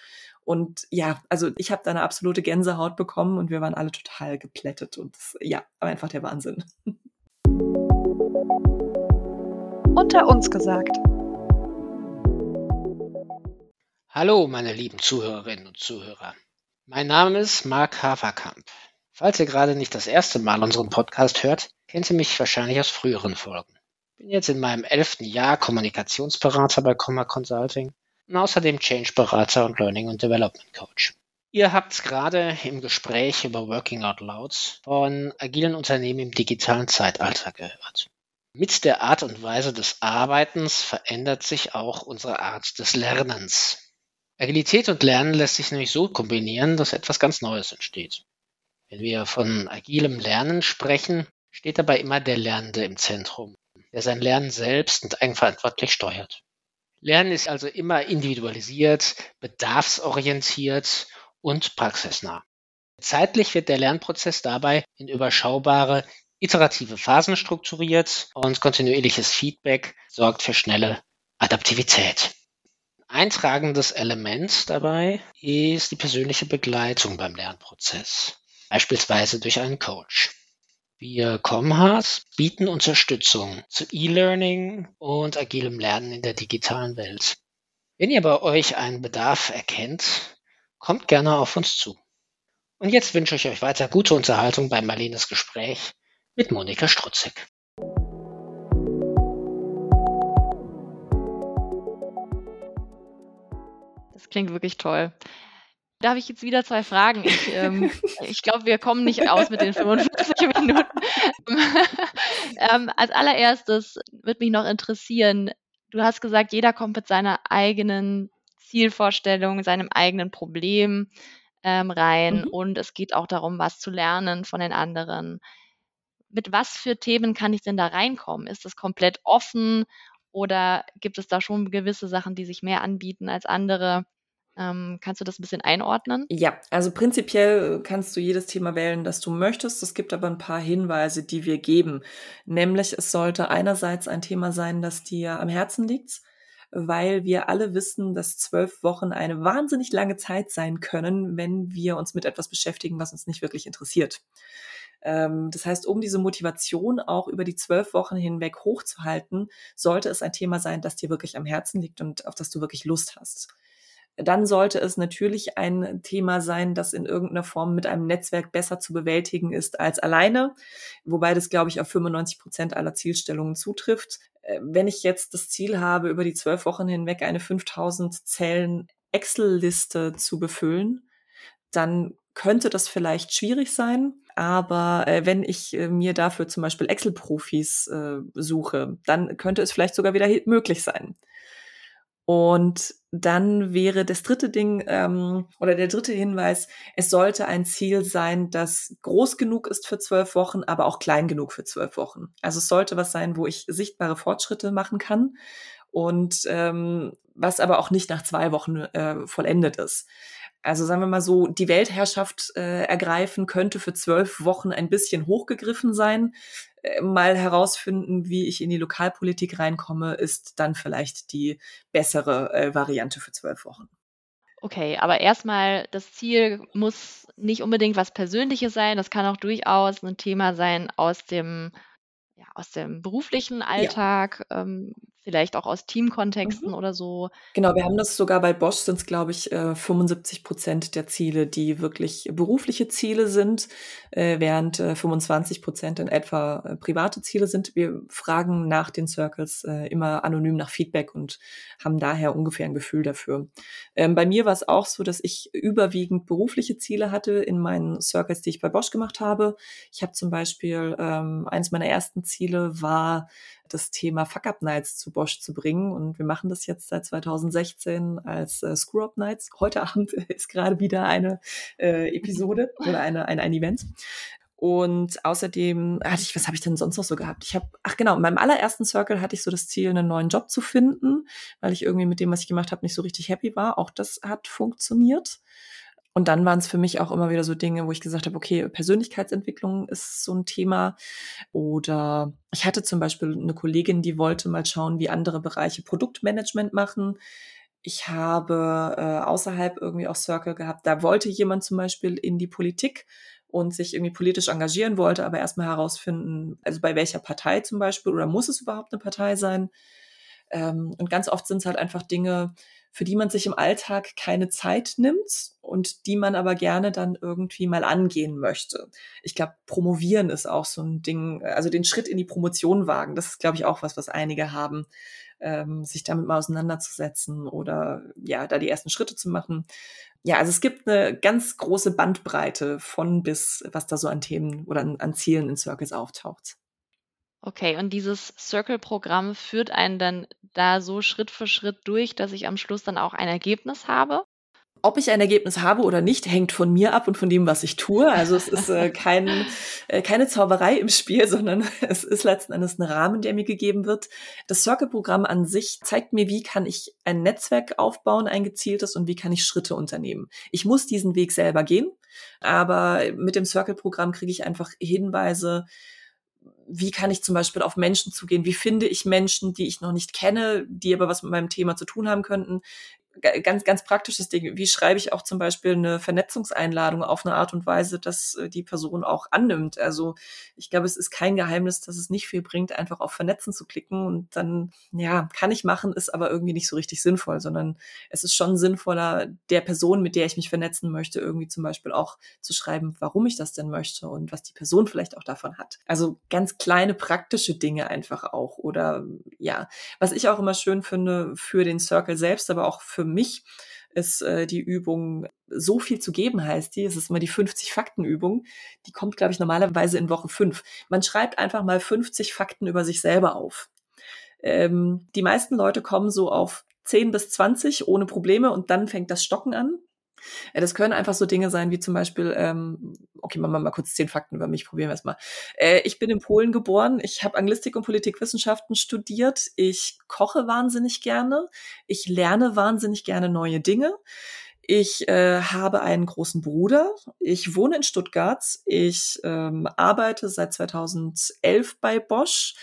Und ja, also ich habe da eine absolute Gänsehaut bekommen und wir waren alle total geplättet und das, ja, einfach der Wahnsinn. Unter uns gesagt. Hallo, meine lieben Zuhörerinnen und Zuhörer. Mein Name ist Marc Haferkamp. Falls ihr gerade nicht das erste Mal unseren Podcast hört, kennt ihr mich wahrscheinlich aus früheren Folgen. Ich bin jetzt in meinem elften Jahr Kommunikationsberater bei Comma Consulting und außerdem Change-Berater und Learning und Development Coach. Ihr habt gerade im Gespräch über Working Out Louds von agilen Unternehmen im digitalen Zeitalter gehört. Mit der Art und Weise des Arbeitens verändert sich auch unsere Art des Lernens. Agilität und Lernen lässt sich nämlich so kombinieren, dass etwas ganz Neues entsteht. Wenn wir von agilem Lernen sprechen, steht dabei immer der Lernende im Zentrum, der sein Lernen selbst und eigenverantwortlich steuert. Lernen ist also immer individualisiert, bedarfsorientiert und praxisnah. Zeitlich wird der Lernprozess dabei in überschaubare, iterative Phasen strukturiert und kontinuierliches Feedback sorgt für schnelle Adaptivität. Eintragendes Element dabei ist die persönliche Begleitung beim Lernprozess, beispielsweise durch einen Coach. Wir Comhas bieten Unterstützung zu E-Learning und agilem Lernen in der digitalen Welt. Wenn ihr bei euch einen Bedarf erkennt, kommt gerne auf uns zu. Und jetzt wünsche ich euch weiter gute Unterhaltung bei Marlenes Gespräch mit Monika Strutzig. Das klingt wirklich toll. Da habe ich jetzt wieder zwei Fragen. Ich, ähm, ich glaube, wir kommen nicht aus mit den 45 Minuten. ähm, als allererstes würde mich noch interessieren, du hast gesagt, jeder kommt mit seiner eigenen Zielvorstellung, seinem eigenen Problem ähm, rein mhm. und es geht auch darum, was zu lernen von den anderen. Mit was für Themen kann ich denn da reinkommen? Ist das komplett offen oder gibt es da schon gewisse Sachen, die sich mehr anbieten als andere? Ähm, kannst du das ein bisschen einordnen? Ja, also prinzipiell kannst du jedes Thema wählen, das du möchtest. Es gibt aber ein paar Hinweise, die wir geben. Nämlich, es sollte einerseits ein Thema sein, das dir am Herzen liegt, weil wir alle wissen, dass zwölf Wochen eine wahnsinnig lange Zeit sein können, wenn wir uns mit etwas beschäftigen, was uns nicht wirklich interessiert. Ähm, das heißt, um diese Motivation auch über die zwölf Wochen hinweg hochzuhalten, sollte es ein Thema sein, das dir wirklich am Herzen liegt und auf das du wirklich Lust hast dann sollte es natürlich ein Thema sein, das in irgendeiner Form mit einem Netzwerk besser zu bewältigen ist als alleine, wobei das, glaube ich, auf 95 Prozent aller Zielstellungen zutrifft. Äh, wenn ich jetzt das Ziel habe, über die zwölf Wochen hinweg eine 5000 Zellen Excel-Liste zu befüllen, dann könnte das vielleicht schwierig sein. Aber äh, wenn ich äh, mir dafür zum Beispiel Excel-Profis äh, suche, dann könnte es vielleicht sogar wieder möglich sein. Und dann wäre das dritte Ding ähm, oder der dritte Hinweis, es sollte ein Ziel sein, das groß genug ist für zwölf Wochen, aber auch klein genug für zwölf Wochen. Also es sollte was sein, wo ich sichtbare Fortschritte machen kann und ähm, was aber auch nicht nach zwei Wochen äh, vollendet ist. Also sagen wir mal so, die Weltherrschaft äh, ergreifen könnte für zwölf Wochen ein bisschen hochgegriffen sein. Äh, mal herausfinden, wie ich in die Lokalpolitik reinkomme, ist dann vielleicht die bessere äh, Variante für zwölf Wochen. Okay, aber erstmal, das Ziel muss nicht unbedingt was Persönliches sein. Das kann auch durchaus ein Thema sein aus dem, ja, aus dem beruflichen Alltag. Ja. Ähm, vielleicht auch aus Teamkontexten mhm. oder so. Genau, wir haben das sogar bei Bosch sind es, glaube ich, 75 äh, Prozent der Ziele, die wirklich berufliche Ziele sind, äh, während 25 äh, Prozent in etwa private Ziele sind. Wir fragen nach den Circles immer anonym nach Feedback und haben daher ungefähr ein Gefühl dafür. Ähm, bei mir war es auch so, dass ich überwiegend berufliche Ziele hatte in meinen Circles, die ich bei Bosch gemacht habe. Ich habe zum Beispiel, ähm, eines meiner ersten Ziele war, das Thema Fuck-Up Nights zu Bosch zu bringen. Und wir machen das jetzt seit 2016 als äh, Screw-Up Nights. Heute Abend ist gerade wieder eine äh, Episode oder eine, ein, ein Event. Und außerdem hatte ich, was habe ich denn sonst noch so gehabt? Ich habe, ach genau, in meinem allerersten Circle hatte ich so das Ziel, einen neuen Job zu finden, weil ich irgendwie mit dem, was ich gemacht habe, nicht so richtig happy war. Auch das hat funktioniert. Und dann waren es für mich auch immer wieder so Dinge, wo ich gesagt habe, okay, Persönlichkeitsentwicklung ist so ein Thema. Oder ich hatte zum Beispiel eine Kollegin, die wollte mal schauen, wie andere Bereiche Produktmanagement machen. Ich habe äh, außerhalb irgendwie auch Circle gehabt, da wollte jemand zum Beispiel in die Politik und sich irgendwie politisch engagieren wollte, aber erstmal herausfinden, also bei welcher Partei zum Beispiel oder muss es überhaupt eine Partei sein? Ähm, und ganz oft sind es halt einfach Dinge, für die man sich im Alltag keine Zeit nimmt und die man aber gerne dann irgendwie mal angehen möchte. Ich glaube, promovieren ist auch so ein Ding, also den Schritt in die Promotion wagen, das ist, glaube ich, auch was, was einige haben, ähm, sich damit mal auseinanderzusetzen oder ja, da die ersten Schritte zu machen. Ja, also es gibt eine ganz große Bandbreite von bis, was da so an Themen oder an, an Zielen in Circles auftaucht. Okay, und dieses Circle-Programm führt einen dann da so Schritt für Schritt durch, dass ich am Schluss dann auch ein Ergebnis habe? Ob ich ein Ergebnis habe oder nicht, hängt von mir ab und von dem, was ich tue. Also es ist äh, kein, äh, keine Zauberei im Spiel, sondern es ist letzten Endes ein Rahmen, der mir gegeben wird. Das Circle-Programm an sich zeigt mir, wie kann ich ein Netzwerk aufbauen, ein gezieltes, und wie kann ich Schritte unternehmen. Ich muss diesen Weg selber gehen, aber mit dem Circle-Programm kriege ich einfach Hinweise, wie kann ich zum Beispiel auf Menschen zugehen? Wie finde ich Menschen, die ich noch nicht kenne, die aber was mit meinem Thema zu tun haben könnten? Ganz, ganz praktisches Ding. Wie schreibe ich auch zum Beispiel eine Vernetzungseinladung auf eine Art und Weise, dass äh, die Person auch annimmt? Also ich glaube, es ist kein Geheimnis, dass es nicht viel bringt, einfach auf Vernetzen zu klicken und dann, ja, kann ich machen, ist aber irgendwie nicht so richtig sinnvoll, sondern es ist schon sinnvoller, der Person, mit der ich mich vernetzen möchte, irgendwie zum Beispiel auch zu schreiben, warum ich das denn möchte und was die Person vielleicht auch davon hat. Also ganz kleine praktische Dinge einfach auch. Oder ja, was ich auch immer schön finde für den Circle selbst, aber auch für mich, ist äh, die Übung so viel zu geben heißt die. Es ist immer die 50 Fakten Übung. Die kommt, glaube ich, normalerweise in Woche 5. Man schreibt einfach mal 50 Fakten über sich selber auf. Ähm, die meisten Leute kommen so auf 10 bis 20 ohne Probleme und dann fängt das Stocken an. Ja, das können einfach so Dinge sein, wie zum Beispiel, ähm, okay, machen wir mal kurz zehn Fakten über mich, probieren wir es mal. Äh, ich bin in Polen geboren, ich habe Anglistik und Politikwissenschaften studiert, ich koche wahnsinnig gerne, ich lerne wahnsinnig gerne neue Dinge. Ich äh, habe einen großen Bruder. Ich wohne in Stuttgart. Ich ähm, arbeite seit 2011 bei Bosch.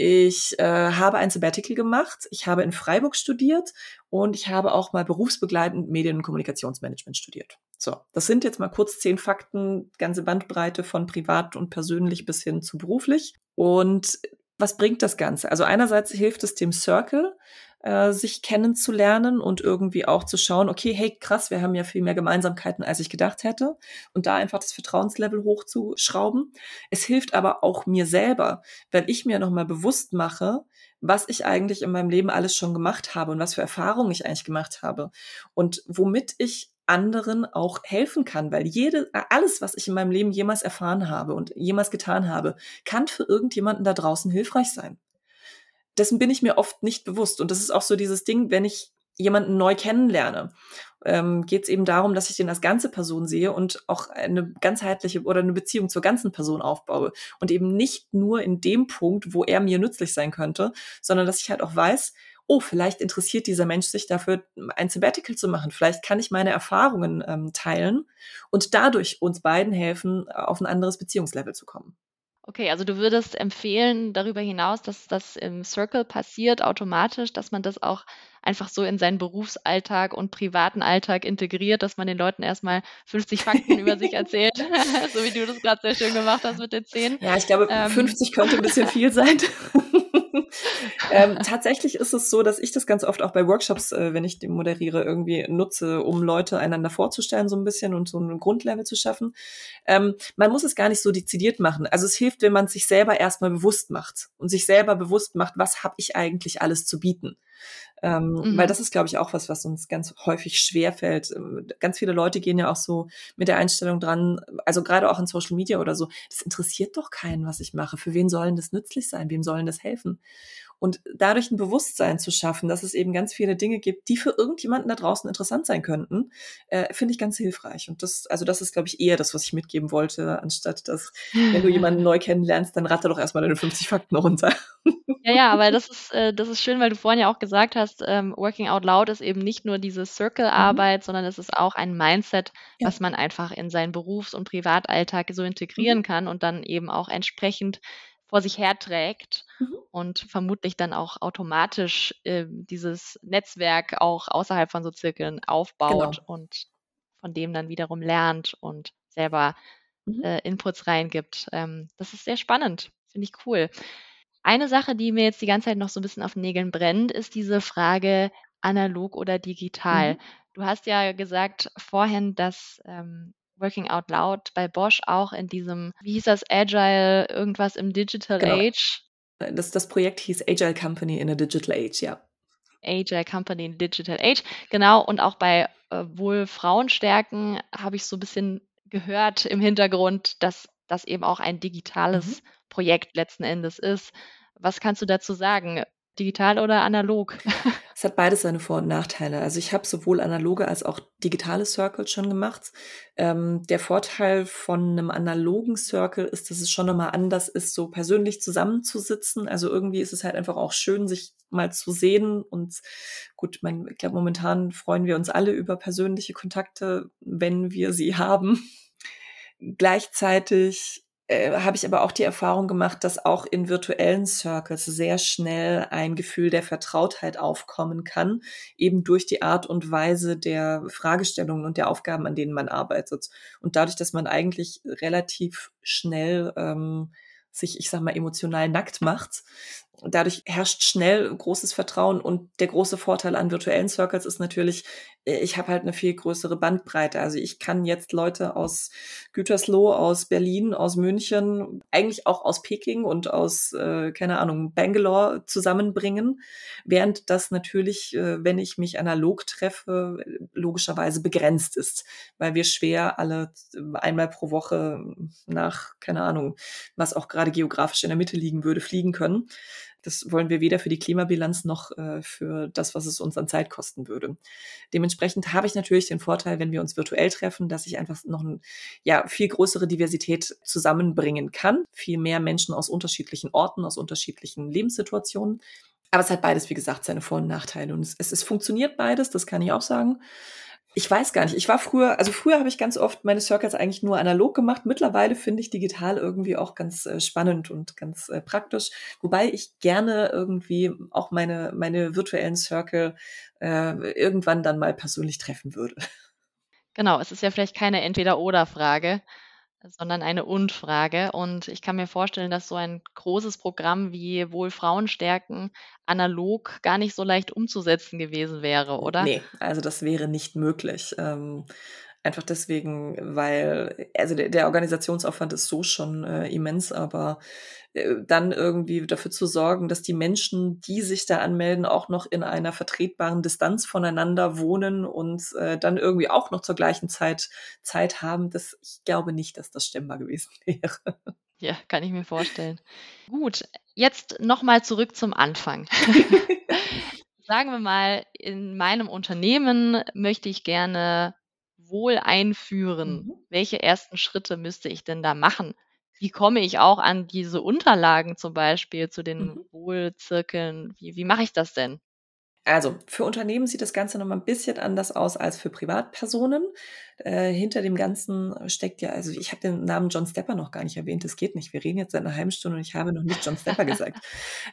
Ich äh, habe ein Sabbatical gemacht. Ich habe in Freiburg studiert und ich habe auch mal berufsbegleitend Medien- und Kommunikationsmanagement studiert. So, das sind jetzt mal kurz zehn Fakten, ganze Bandbreite von privat und persönlich bis hin zu beruflich. Und was bringt das Ganze? Also einerseits hilft es dem Circle, äh, sich kennenzulernen und irgendwie auch zu schauen, okay, hey, krass, wir haben ja viel mehr Gemeinsamkeiten, als ich gedacht hätte. Und da einfach das Vertrauenslevel hochzuschrauben. Es hilft aber auch mir selber, weil ich mir nochmal bewusst mache, was ich eigentlich in meinem Leben alles schon gemacht habe und was für Erfahrungen ich eigentlich gemacht habe und womit ich anderen auch helfen kann, weil jede, alles, was ich in meinem Leben jemals erfahren habe und jemals getan habe, kann für irgendjemanden da draußen hilfreich sein dessen bin ich mir oft nicht bewusst. Und das ist auch so dieses Ding, wenn ich jemanden neu kennenlerne, ähm, geht es eben darum, dass ich den als ganze Person sehe und auch eine ganzheitliche oder eine Beziehung zur ganzen Person aufbaue. Und eben nicht nur in dem Punkt, wo er mir nützlich sein könnte, sondern dass ich halt auch weiß, oh, vielleicht interessiert dieser Mensch sich dafür, ein Sabbatical zu machen. Vielleicht kann ich meine Erfahrungen ähm, teilen und dadurch uns beiden helfen, auf ein anderes Beziehungslevel zu kommen. Okay, also du würdest empfehlen, darüber hinaus, dass das im Circle passiert automatisch, dass man das auch einfach so in seinen Berufsalltag und privaten Alltag integriert, dass man den Leuten erstmal 50 Fakten über sich erzählt, so wie du das gerade sehr schön gemacht hast mit den 10. Ja, ich glaube, ähm. 50 könnte ein bisschen viel sein. ähm, tatsächlich ist es so, dass ich das ganz oft auch bei Workshops, äh, wenn ich die moderiere, irgendwie nutze, um Leute einander vorzustellen, so ein bisschen und so ein Grundlevel zu schaffen. Ähm, man muss es gar nicht so dezidiert machen. Also es hilft, wenn man sich selber erstmal bewusst macht und sich selber bewusst macht, was habe ich eigentlich alles zu bieten. Ähm, mhm. Weil das ist, glaube ich, auch was, was uns ganz häufig schwerfällt. Ähm, ganz viele Leute gehen ja auch so mit der Einstellung dran, also gerade auch in Social Media oder so, das interessiert doch keinen, was ich mache. Für wen sollen das nützlich sein? Wem sollen das helfen? Und dadurch ein Bewusstsein zu schaffen, dass es eben ganz viele Dinge gibt, die für irgendjemanden da draußen interessant sein könnten, äh, finde ich ganz hilfreich. Und das, also das ist, glaube ich, eher das, was ich mitgeben wollte, anstatt dass, wenn du jemanden neu kennenlernst, dann ratte doch erstmal deine 50 Fakten runter. Ja, ja, aber das ist, äh, das ist schön, weil du vorhin ja auch gesagt hast, ähm, Working Out Loud ist eben nicht nur diese Circle-Arbeit, mhm. sondern es ist auch ein Mindset, ja. was man einfach in seinen Berufs- und Privatalltag so integrieren mhm. kann und dann eben auch entsprechend vor sich herträgt mhm. und vermutlich dann auch automatisch äh, dieses Netzwerk auch außerhalb von so Zirkeln aufbaut genau. und von dem dann wiederum lernt und selber mhm. äh, Inputs reingibt. Ähm, das ist sehr spannend, finde ich cool. Eine Sache, die mir jetzt die ganze Zeit noch so ein bisschen auf den Nägeln brennt, ist diese Frage analog oder digital. Mhm. Du hast ja gesagt vorhin, dass ähm, Working Out Loud bei Bosch auch in diesem, wie hieß das, Agile, irgendwas im Digital genau. Age? Das, das Projekt hieß Agile Company in a Digital Age, ja. Agile Company in Digital Age, genau. Und auch bei äh, wohl Frauenstärken habe ich so ein bisschen gehört im Hintergrund, dass das eben auch ein digitales mhm. Projekt letzten Endes ist. Was kannst du dazu sagen? Digital oder analog? Es hat beides seine Vor- und Nachteile. Also ich habe sowohl analoge als auch digitale Circles schon gemacht. Ähm, der Vorteil von einem analogen Circle ist, dass es schon nochmal anders ist, so persönlich zusammenzusitzen. Also irgendwie ist es halt einfach auch schön, sich mal zu sehen. Und gut, mein, ich glaube, momentan freuen wir uns alle über persönliche Kontakte, wenn wir sie haben. Gleichzeitig äh, habe ich aber auch die Erfahrung gemacht, dass auch in virtuellen Circles sehr schnell ein Gefühl der Vertrautheit aufkommen kann, eben durch die Art und Weise der Fragestellungen und der Aufgaben, an denen man arbeitet. Und dadurch, dass man eigentlich relativ schnell ähm, sich, ich sag mal, emotional nackt macht, dadurch herrscht schnell großes Vertrauen und der große Vorteil an virtuellen Circles ist natürlich, äh, ich habe halt eine viel größere Bandbreite. Also ich kann jetzt Leute aus Gütersloh, aus Berlin, aus München, eigentlich auch aus Peking und aus, äh, keine Ahnung, Bangalore zusammenbringen, während das natürlich, äh, wenn ich mich analog treffe, logischerweise begrenzt ist, weil wir schwer alle einmal pro Woche nach, keine Ahnung, was auch gerade geografisch in der Mitte liegen würde, fliegen können. Das wollen wir weder für die Klimabilanz noch äh, für das, was es uns an Zeit kosten würde. Dementsprechend habe ich natürlich den Vorteil, wenn wir uns virtuell treffen, dass ich einfach noch eine ja, viel größere Diversität zusammenbringen kann. Viel mehr Menschen aus unterschiedlichen Orten, aus unterschiedlichen Lebenssituationen. Aber es hat beides, wie gesagt, seine Vor- und Nachteile. Und es, es, es funktioniert beides, das kann ich auch sagen. Ich weiß gar nicht. Ich war früher, also früher habe ich ganz oft meine Circles eigentlich nur analog gemacht. Mittlerweile finde ich digital irgendwie auch ganz äh, spannend und ganz äh, praktisch. Wobei ich gerne irgendwie auch meine, meine virtuellen Circle äh, irgendwann dann mal persönlich treffen würde. Genau, es ist ja vielleicht keine Entweder-Oder-Frage, sondern eine Und-Frage. Und ich kann mir vorstellen, dass so ein großes Programm wie Wohl Frauen stärken analog gar nicht so leicht umzusetzen gewesen wäre, oder? Nee, also das wäre nicht möglich. Ähm, einfach deswegen, weil, also der, der Organisationsaufwand ist so schon äh, immens, aber äh, dann irgendwie dafür zu sorgen, dass die Menschen, die sich da anmelden, auch noch in einer vertretbaren Distanz voneinander wohnen und äh, dann irgendwie auch noch zur gleichen Zeit Zeit haben, das, ich glaube nicht, dass das stemmbar gewesen wäre. Ja, kann ich mir vorstellen. Gut, jetzt nochmal zurück zum Anfang. Sagen wir mal, in meinem Unternehmen möchte ich gerne wohl einführen. Mhm. Welche ersten Schritte müsste ich denn da machen? Wie komme ich auch an diese Unterlagen zum Beispiel zu den mhm. Wohlzirkeln? Wie, wie mache ich das denn? Also für Unternehmen sieht das Ganze nochmal ein bisschen anders aus als für Privatpersonen. Äh, hinter dem Ganzen steckt ja, also ich habe den Namen John Stepper noch gar nicht erwähnt, das geht nicht. Wir reden jetzt seit einer halben Stunde und ich habe noch nicht John Stepper gesagt.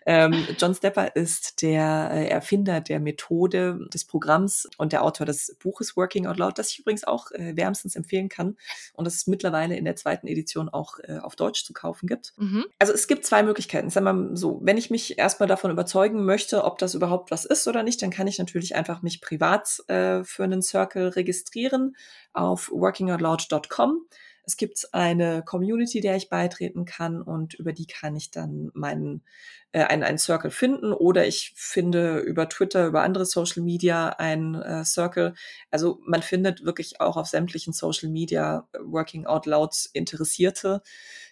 Ähm, John Stepper ist der äh, Erfinder der Methode des Programms und der Autor des Buches Working Out Loud, das ich übrigens auch äh, wärmstens empfehlen kann und das es mittlerweile in der zweiten Edition auch äh, auf Deutsch zu kaufen gibt. Mhm. Also es gibt zwei Möglichkeiten. Sagen wir mal so, wenn ich mich erstmal davon überzeugen möchte, ob das überhaupt was ist oder nicht, dann kann ich natürlich einfach mich privat äh, für einen Circle registrieren auf workingoutloud.com. Es gibt eine Community, der ich beitreten kann und über die kann ich dann meinen äh, einen, einen Circle finden oder ich finde über Twitter, über andere Social Media einen äh, Circle. Also man findet wirklich auch auf sämtlichen Social Media Working Out Loud Interessierte.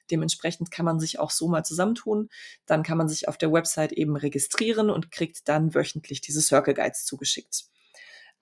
Dementsprechend kann man sich auch so mal zusammentun. Dann kann man sich auf der Website eben registrieren und kriegt dann wöchentlich diese Circle Guides zugeschickt.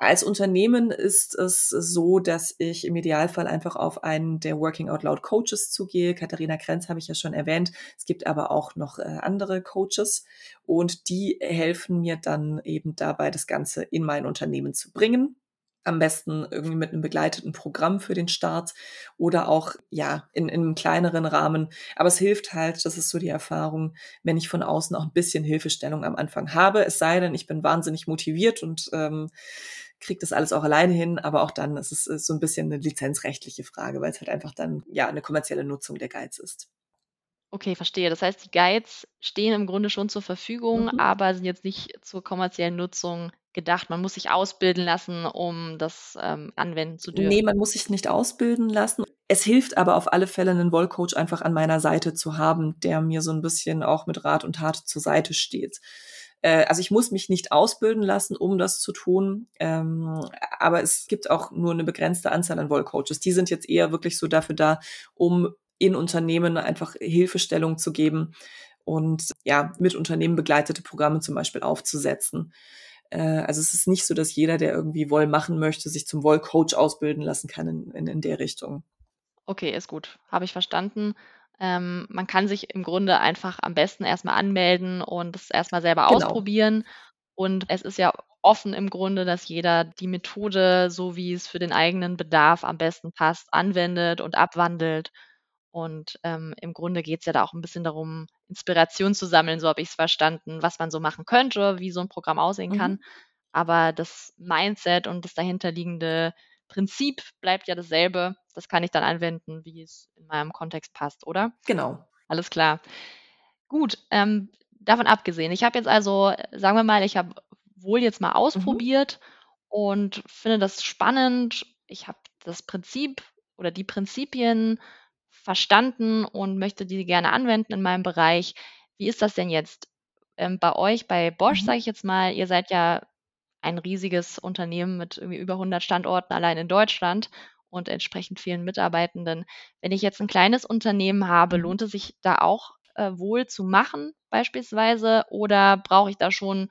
Als Unternehmen ist es so, dass ich im Idealfall einfach auf einen der Working Out Loud Coaches zugehe. Katharina Krenz habe ich ja schon erwähnt. Es gibt aber auch noch äh, andere Coaches und die helfen mir dann eben dabei, das Ganze in mein Unternehmen zu bringen. Am besten irgendwie mit einem begleiteten Programm für den Start oder auch, ja, in, in einem kleineren Rahmen. Aber es hilft halt, das ist so die Erfahrung, wenn ich von außen auch ein bisschen Hilfestellung am Anfang habe. Es sei denn, ich bin wahnsinnig motiviert und ähm, kriegt das alles auch alleine hin, aber auch dann ist es so ein bisschen eine lizenzrechtliche Frage, weil es halt einfach dann ja eine kommerzielle Nutzung der Guides ist. Okay, verstehe. Das heißt, die Guides stehen im Grunde schon zur Verfügung, mhm. aber sind jetzt nicht zur kommerziellen Nutzung gedacht. Man muss sich ausbilden lassen, um das ähm, anwenden zu dürfen. Nee, man muss sich nicht ausbilden lassen. Es hilft aber auf alle Fälle, einen Wollcoach einfach an meiner Seite zu haben, der mir so ein bisschen auch mit Rat und Tat zur Seite steht. Äh, also ich muss mich nicht ausbilden lassen, um das zu tun. Ähm, aber es gibt auch nur eine begrenzte Anzahl an Wollcoaches. Die sind jetzt eher wirklich so dafür da, um in Unternehmen einfach Hilfestellung zu geben und ja, mit Unternehmen begleitete Programme zum Beispiel aufzusetzen. Äh, also es ist nicht so, dass jeder, der irgendwie Woll machen möchte, sich zum Wollcoach ausbilden lassen kann in, in, in der Richtung. Okay, ist gut. Habe ich verstanden. Ähm, man kann sich im Grunde einfach am besten erstmal anmelden und es erstmal selber genau. ausprobieren. Und es ist ja offen im Grunde, dass jeder die Methode, so wie es für den eigenen Bedarf am besten passt, anwendet und abwandelt. Und ähm, im Grunde geht es ja da auch ein bisschen darum, Inspiration zu sammeln, so habe ich es verstanden, was man so machen könnte, wie so ein Programm aussehen Mhm. kann. Aber das Mindset und das dahinterliegende Prinzip bleibt ja dasselbe. Das kann ich dann anwenden, wie es in meinem Kontext passt, oder? Genau. Alles klar. Gut, ähm, davon abgesehen. Ich habe jetzt also, sagen wir mal, ich habe wohl jetzt mal Mhm. ausprobiert und finde das spannend. Ich habe das Prinzip oder die Prinzipien verstanden und möchte die gerne anwenden in meinem Bereich. Wie ist das denn jetzt ähm, bei euch, bei Bosch, Mhm. sage ich jetzt mal? Ihr seid ja ein riesiges Unternehmen mit irgendwie über 100 Standorten allein in Deutschland und entsprechend vielen Mitarbeitenden. Wenn ich jetzt ein kleines Unternehmen habe, Mhm. lohnt es sich da auch äh, wohl zu machen beispielsweise oder brauche ich da schon,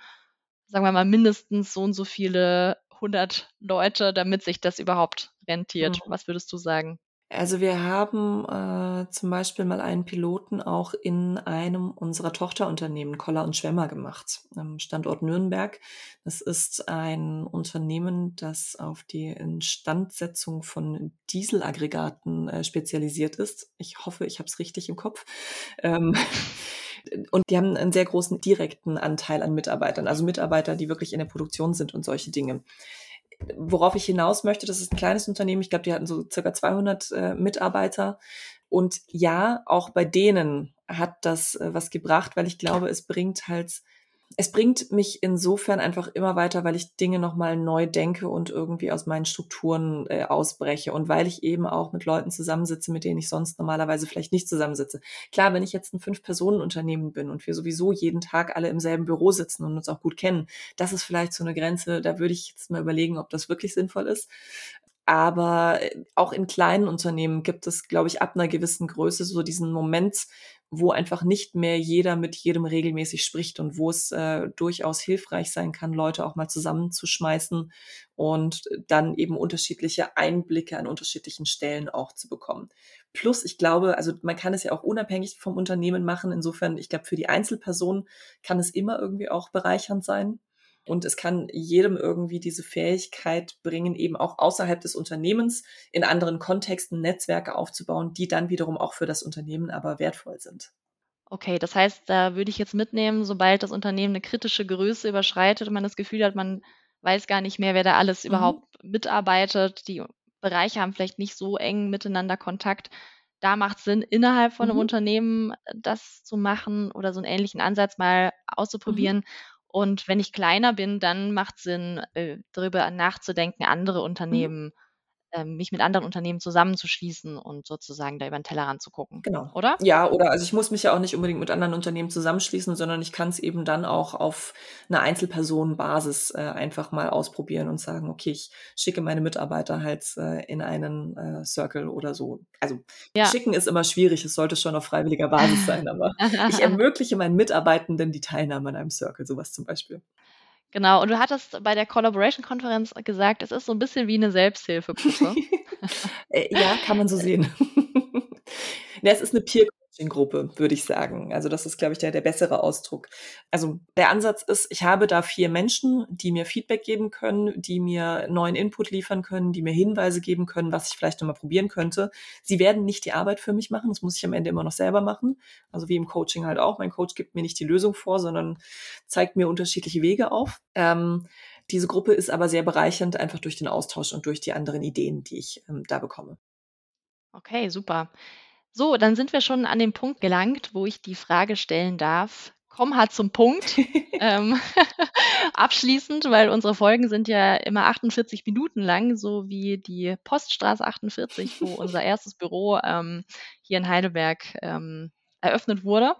sagen wir mal, mindestens so und so viele 100 Leute, damit sich das überhaupt rentiert? Mhm. Was würdest du sagen? Also wir haben äh, zum Beispiel mal einen Piloten auch in einem unserer Tochterunternehmen, Koller und Schwemmer, gemacht, am Standort Nürnberg. Das ist ein Unternehmen, das auf die Instandsetzung von Dieselaggregaten äh, spezialisiert ist. Ich hoffe, ich habe es richtig im Kopf. Ähm, und die haben einen sehr großen direkten Anteil an Mitarbeitern, also Mitarbeiter, die wirklich in der Produktion sind und solche Dinge worauf ich hinaus möchte, das ist ein kleines Unternehmen. Ich glaube, die hatten so circa 200 äh, Mitarbeiter. Und ja, auch bei denen hat das äh, was gebracht, weil ich glaube, es bringt halt es bringt mich insofern einfach immer weiter, weil ich Dinge nochmal neu denke und irgendwie aus meinen Strukturen äh, ausbreche und weil ich eben auch mit Leuten zusammensitze, mit denen ich sonst normalerweise vielleicht nicht zusammensitze. Klar, wenn ich jetzt ein Fünf-Personen-Unternehmen bin und wir sowieso jeden Tag alle im selben Büro sitzen und uns auch gut kennen, das ist vielleicht so eine Grenze, da würde ich jetzt mal überlegen, ob das wirklich sinnvoll ist. Aber äh, auch in kleinen Unternehmen gibt es, glaube ich, ab einer gewissen Größe so diesen Moment, wo einfach nicht mehr jeder mit jedem regelmäßig spricht und wo es äh, durchaus hilfreich sein kann, Leute auch mal zusammenzuschmeißen und dann eben unterschiedliche Einblicke an unterschiedlichen Stellen auch zu bekommen. Plus, ich glaube, also man kann es ja auch unabhängig vom Unternehmen machen. Insofern, ich glaube, für die Einzelperson kann es immer irgendwie auch bereichernd sein. Und es kann jedem irgendwie diese Fähigkeit bringen, eben auch außerhalb des Unternehmens in anderen Kontexten Netzwerke aufzubauen, die dann wiederum auch für das Unternehmen aber wertvoll sind. Okay, das heißt, da würde ich jetzt mitnehmen, sobald das Unternehmen eine kritische Größe überschreitet und man das Gefühl hat, man weiß gar nicht mehr, wer da alles Mhm. überhaupt mitarbeitet, die Bereiche haben vielleicht nicht so eng miteinander Kontakt. Da macht es Sinn, innerhalb von einem Mhm. Unternehmen das zu machen oder so einen ähnlichen Ansatz mal Mhm. Und wenn ich kleiner bin, dann macht es Sinn, äh, darüber nachzudenken, andere Mhm. Unternehmen ähm, mich mit anderen Unternehmen zusammenzuschließen und sozusagen da über den Tellerrand zu gucken, Genau. oder? Ja, oder also ich muss mich ja auch nicht unbedingt mit anderen Unternehmen zusammenschließen, sondern ich kann es eben dann auch auf einer Einzelpersonenbasis äh, einfach mal ausprobieren und sagen, okay, ich schicke meine Mitarbeiter halt äh, in einen äh, Circle oder so. Also Ja. schicken ist immer schwierig, es sollte schon auf freiwilliger Basis sein, aber ich ermögliche meinen Mitarbeitenden die Teilnahme an einem Circle, sowas zum Beispiel. Genau, und du hattest bei der Collaboration-Konferenz gesagt, es ist so ein bisschen wie eine Selbsthilfegruppe. Äh, ja, kann man so sehen. Es ist eine Peer-Coaching-Gruppe, würde ich sagen. Also das ist, glaube ich, der, der bessere Ausdruck. Also der Ansatz ist, ich habe da vier Menschen, die mir Feedback geben können, die mir neuen Input liefern können, die mir Hinweise geben können, was ich vielleicht nochmal probieren könnte. Sie werden nicht die Arbeit für mich machen, das muss ich am Ende immer noch selber machen. Also wie im Coaching halt auch. Mein Coach gibt mir nicht die Lösung vor, sondern zeigt mir unterschiedliche Wege auf. Ähm, diese Gruppe ist aber sehr bereichernd, einfach durch den Austausch und durch die anderen Ideen, die ich ähm, da bekomme. Okay, super. So, dann sind wir schon an dem Punkt gelangt, wo ich die Frage stellen darf. Komm halt zum Punkt. ähm, abschließend, weil unsere Folgen sind ja immer 48 Minuten lang, so wie die Poststraße 48, wo unser erstes Büro ähm, hier in Heidelberg ähm, eröffnet wurde.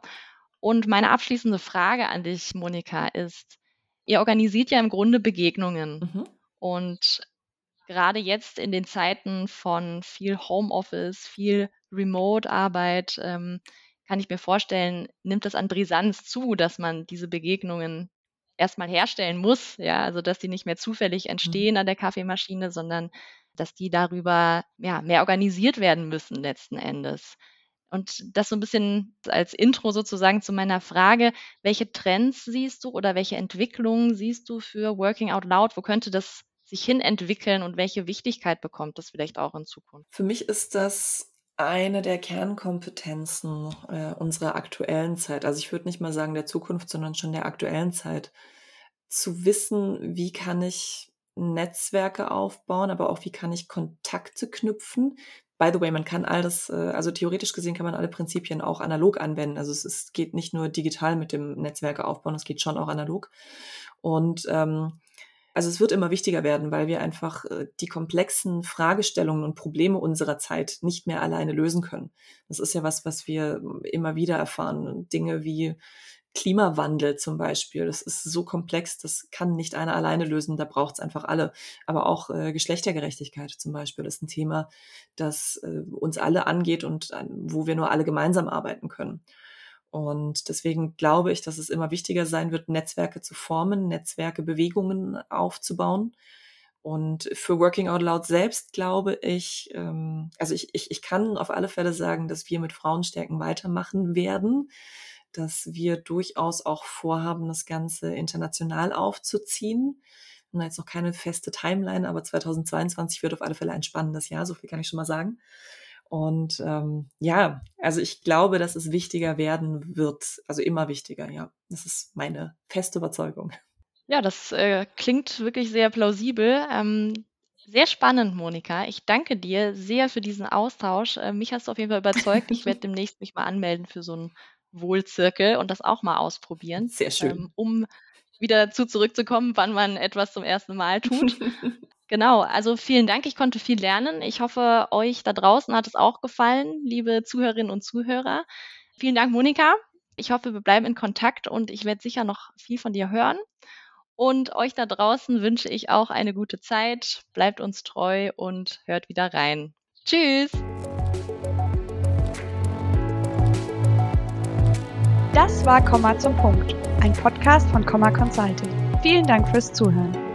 Und meine abschließende Frage an dich, Monika, ist, ihr organisiert ja im Grunde Begegnungen. Mhm. Und gerade jetzt in den Zeiten von viel Homeoffice, viel Remote-Arbeit, ähm, kann ich mir vorstellen, nimmt es an Brisanz zu, dass man diese Begegnungen erstmal herstellen muss, ja, also dass die nicht mehr zufällig entstehen an der Kaffeemaschine, sondern dass die darüber ja, mehr organisiert werden müssen letzten Endes. Und das so ein bisschen als Intro sozusagen zu meiner Frage, welche Trends siehst du oder welche Entwicklungen siehst du für Working Out Loud? Wo könnte das sich hin entwickeln und welche Wichtigkeit bekommt das vielleicht auch in Zukunft? Für mich ist das eine der Kernkompetenzen äh, unserer aktuellen Zeit. Also ich würde nicht mal sagen der Zukunft, sondern schon der aktuellen Zeit. Zu wissen, wie kann ich Netzwerke aufbauen, aber auch wie kann ich Kontakte knüpfen. By the way, man kann all das, äh, also theoretisch gesehen kann man alle Prinzipien auch analog anwenden. Also es ist, geht nicht nur digital mit dem Netzwerke aufbauen, es geht schon auch analog. Und ähm, also es wird immer wichtiger werden, weil wir einfach äh, die komplexen Fragestellungen und Probleme unserer Zeit nicht mehr alleine lösen können. Das ist ja was, was wir immer wieder erfahren. Dinge wie Klimawandel zum Beispiel. Das ist so komplex, das kann nicht einer alleine lösen, da braucht es einfach alle. Aber auch äh, Geschlechtergerechtigkeit zum Beispiel ist ein Thema, das äh, uns alle angeht und äh, wo wir nur alle gemeinsam arbeiten können. Und deswegen glaube ich, dass es immer wichtiger sein wird, Netzwerke zu formen, Netzwerke, Bewegungen aufzubauen. Und für Working Out Loud selbst glaube ich, ähm, also ich, ich, ich kann auf alle Fälle sagen, dass wir mit Frauenstärken weitermachen werden, dass wir durchaus auch vorhaben, das Ganze international aufzuziehen. Und jetzt noch keine feste Timeline, aber 2022 wird auf alle Fälle ein spannendes Jahr, so viel kann ich schon mal sagen. Und ähm, ja, also ich glaube, dass es wichtiger werden wird, also immer wichtiger, ja. Das ist meine feste Überzeugung. Ja, das äh, klingt wirklich sehr plausibel. Ähm, sehr spannend, Monika. Ich danke dir sehr für diesen Austausch. Äh, mich hast du auf jeden Fall überzeugt. Ich werde demnächst mich mal anmelden für so einen Wohlzirkel und das auch mal ausprobieren. Sehr schön. Ähm, um wieder dazu zurückzukommen, wann man etwas zum ersten Mal tut. Genau, also vielen Dank. Ich konnte viel lernen. Ich hoffe, euch da draußen hat es auch gefallen, liebe Zuhörerinnen und Zuhörer. Vielen Dank, Monika. Ich hoffe, wir bleiben in Kontakt und ich werde sicher noch viel von dir hören. Und euch da draußen wünsche ich auch eine gute Zeit. Bleibt uns treu und hört wieder rein. Tschüss! Das war Komma zum Punkt, ein Podcast von Komma Consulting. Vielen Dank fürs Zuhören.